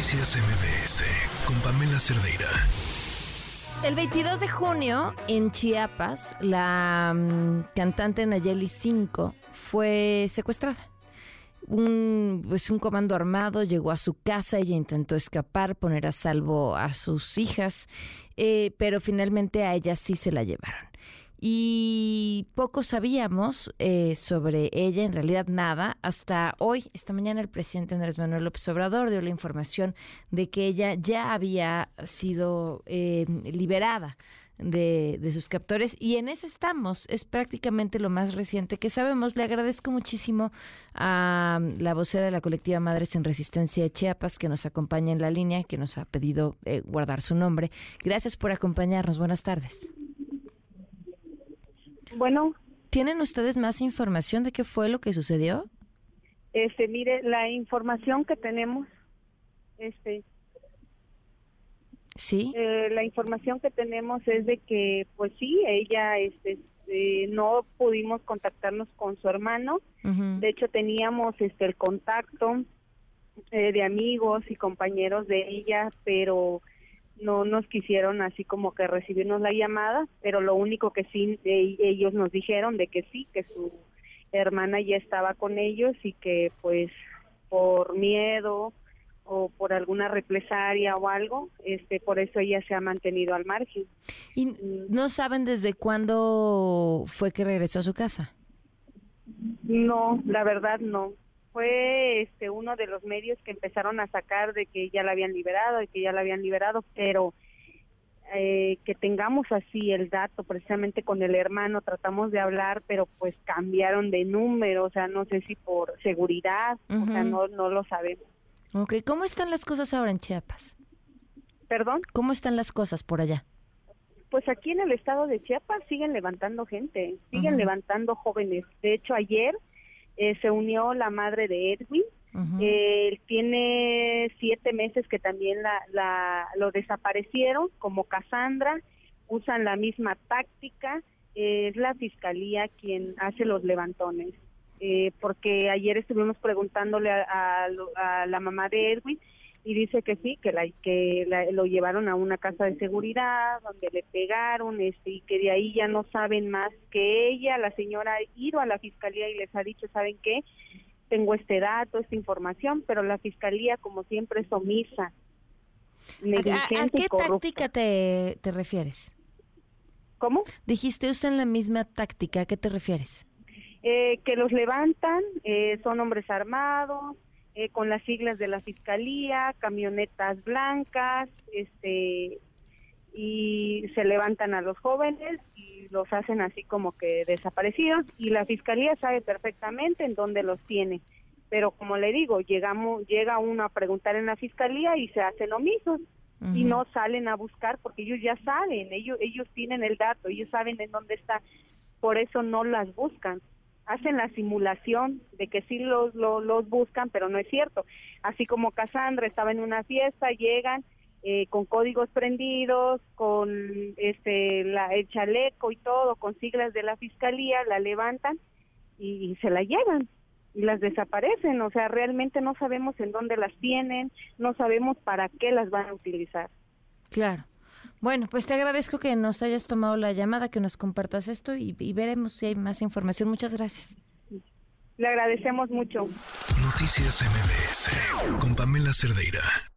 Noticias MBS con Pamela Cerdeira. El 22 de junio en Chiapas, la mm, cantante Nayeli 5 fue secuestrada. Un, pues un comando armado llegó a su casa, ella intentó escapar, poner a salvo a sus hijas, eh, pero finalmente a ella sí se la llevaron y poco sabíamos eh, sobre ella, en realidad nada, hasta hoy, esta mañana el presidente Andrés Manuel López Obrador dio la información de que ella ya había sido eh, liberada. De, de, sus captores y en ese estamos, es prácticamente lo más reciente que sabemos. Le agradezco muchísimo a la vocera de la colectiva Madres en Resistencia de Chiapas que nos acompaña en la línea, que nos ha pedido eh, guardar su nombre. Gracias por acompañarnos. Buenas tardes. Bueno. ¿Tienen ustedes más información de qué fue lo que sucedió? Este, mire, la información que tenemos, este, sí, eh, la información que tenemos es de que, pues sí, ella, este, eh, no pudimos contactarnos con su hermano. De hecho, teníamos, este, el contacto eh, de amigos y compañeros de ella, pero no nos quisieron así como que recibirnos la llamada, pero lo único que sí ellos nos dijeron de que sí, que su hermana ya estaba con ellos y que pues por miedo o por alguna represalia o algo, este por eso ella se ha mantenido al margen. ¿Y mm. no saben desde cuándo fue que regresó a su casa? No, la verdad no fue este uno de los medios que empezaron a sacar de que ya la habían liberado y que ya la habían liberado, pero eh, que tengamos así el dato precisamente con el hermano, tratamos de hablar, pero pues cambiaron de número, o sea, no sé si por seguridad, o sea, no, no lo sabemos. Ok, ¿cómo están las cosas ahora en Chiapas? ¿Perdón? ¿Cómo están las cosas por allá? Pues aquí en el estado de Chiapas siguen levantando gente, siguen levantando jóvenes. De hecho, ayer eh, se unió la madre de Edwin. Él tiene siete meses que también la, la, lo desaparecieron como Cassandra. Usan la misma táctica. es la fiscalía quien hace los levantones. Eh, porque ayer estuvimos preguntándole a, la mamá de Edwin y dice que sí, que la que lo llevaron a una casa de seguridad donde le pegaron este y que de ahí ya no saben más que ella, la señora ha ido a la fiscalía y les ha dicho, ¿saben qué? Tengo este dato, esta información, pero la fiscalía como siempre es omisa. ¿A, qué táctica te, te refieres? ¿Cómo? Dijiste usted en la misma táctica, ¿a qué te refieres? Eh, que los levantan, eh, son hombres armados, eh, con las siglas de la fiscalía, camionetas blancas, este y se levantan a los jóvenes y los hacen así como que desaparecidos y la fiscalía sabe perfectamente en dónde los tiene. Pero como le digo, llegamos llega uno a preguntar en la fiscalía y se hacen omisos y no salen a buscar porque ellos ya saben, ellos ellos tienen el dato, ellos saben en dónde está, por eso no las buscan hacen la simulación de que sí los, los, buscan, pero no es cierto. Así como Cassandra estaba en una fiesta, llegan eh, con códigos prendidos, con este la, el chaleco y todo, con siglas de la fiscalía, la levantan y, se la llevan y las desaparecen. O sea, realmente no sabemos en dónde las tienen, no sabemos para qué las van a utilizar. Claro. Bueno, pues te agradezco que nos hayas tomado la llamada, que nos compartas esto y, veremos si hay más información. Muchas gracias. Le agradecemos mucho. Noticias MBS con Pamela Cerdeira.